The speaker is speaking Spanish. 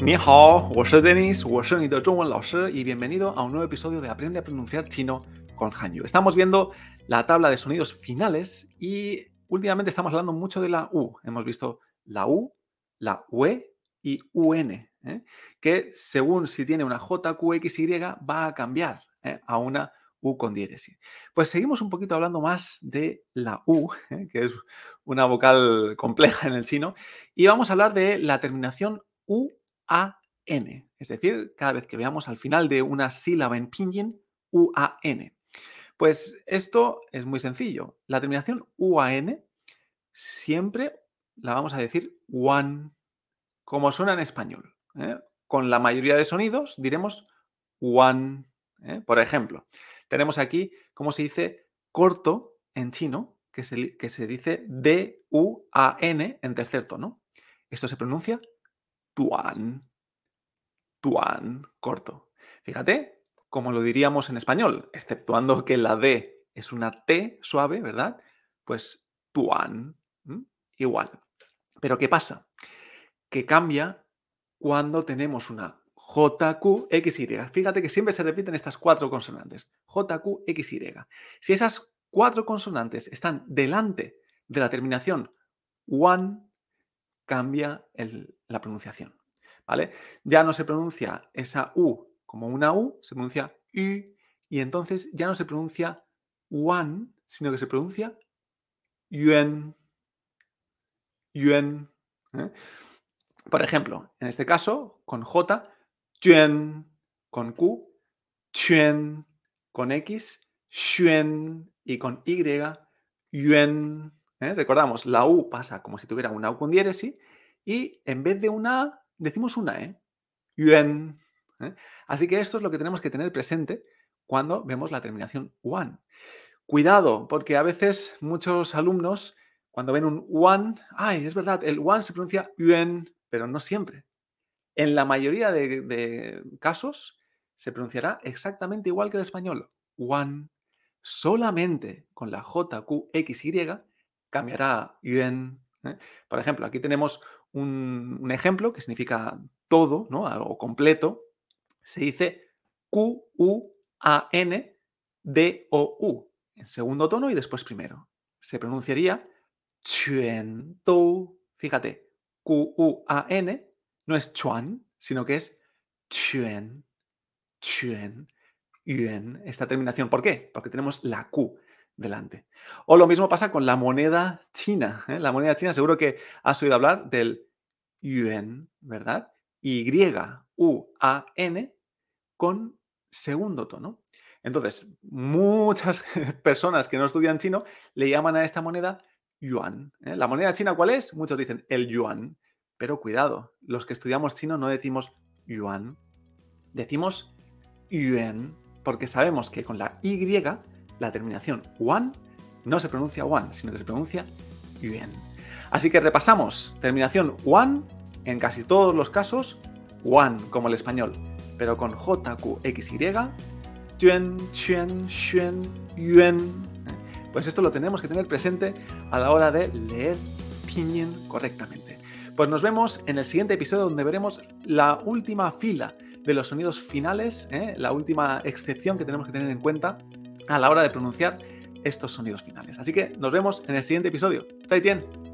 Ni hao, Denis, y bienvenido a un nuevo episodio de Aprende a pronunciar chino con Hanyu. Estamos viendo la tabla de sonidos finales y últimamente estamos hablando mucho de la U. Hemos visto la U, la UE y UN, ¿eh? que según si tiene una J, Q, X, Y, va a cambiar ¿eh? a una U con diéresis. Pues seguimos un poquito hablando más de la U, ¿eh? que es una vocal compleja en el chino, y vamos a hablar de la terminación U es decir, cada vez que veamos al final de una sílaba en pinyin, U-A-N. Pues esto es muy sencillo. La terminación U-A-N siempre la vamos a decir one, como suena en español. ¿eh? Con la mayoría de sonidos diremos one. ¿eh? Por ejemplo, tenemos aquí cómo se dice corto en chino, que se, que se dice D-U-A-N en tercer tono. Esto se pronuncia tuan. Tuan, corto. Fíjate, como lo diríamos en español, exceptuando que la D es una T suave, ¿verdad? Pues tuan, igual. Pero ¿qué pasa? Que cambia cuando tenemos una JQXY. Fíjate que siempre se repiten estas cuatro consonantes. JQXY. Si esas cuatro consonantes están delante de la terminación one, cambia la pronunciación. ¿Vale? Ya no se pronuncia esa U como una U, se pronuncia U, y entonces ya no se pronuncia one, sino que se pronuncia yuen. Yuen. ¿eh? Por ejemplo, en este caso, con J, Juan con Q, Chuan con X, Xuan y con Y, Yuan. ¿eh? Recordamos, la U pasa como si tuviera una U con diéresis y en vez de una decimos una E. Yuan. ¿eh? Así que esto es lo que tenemos que tener presente cuando vemos la terminación one. Cuidado, porque a veces muchos alumnos, cuando ven un one, ay, es verdad, el one se pronuncia yuan, pero no siempre. En la mayoría de, casos se pronunciará exactamente igual que el español. One. Solamente con la J, Q, X, Y cambiará yuan. ¿eh? Por ejemplo, aquí tenemos un, ejemplo que significa todo, ¿no? Algo completo. Se dice Q, U, A, N, D, O, U. En segundo tono y después primero. Se pronunciaría Chuan, Fíjate, Q, U, A, N no es chuan, sino que es chuen, chuen, yuen, esta terminación. ¿Por qué? Porque tenemos la Q delante. O lo mismo pasa con la moneda china. ¿eh? La moneda china, seguro que has oído hablar del yuan, ¿verdad? Y, U, A, N, con segundo tono. Entonces, muchas personas que no estudian chino le llaman a esta moneda yuan. ¿eh? ¿La moneda china cuál es? Muchos dicen el yuan. Pero cuidado, los que estudiamos chino no decimos yuan, decimos yuan, porque sabemos que con la Y, la terminación wan, no se pronuncia wan, sino que se pronuncia yuan. Así que repasamos, terminación wan, en casi todos los casos, wan como el español, pero con J, Q, X, Y, yuan, chuan, xuan, yuan. Pues esto lo tenemos que tener presente a la hora de leer pinyin correctamente. Pues nos vemos en el siguiente episodio donde veremos la última fila de los sonidos finales, ¿eh? la última excepción que tenemos que tener en cuenta a la hora de pronunciar estos sonidos finales. Así que nos vemos en el siguiente episodio. ¡再见!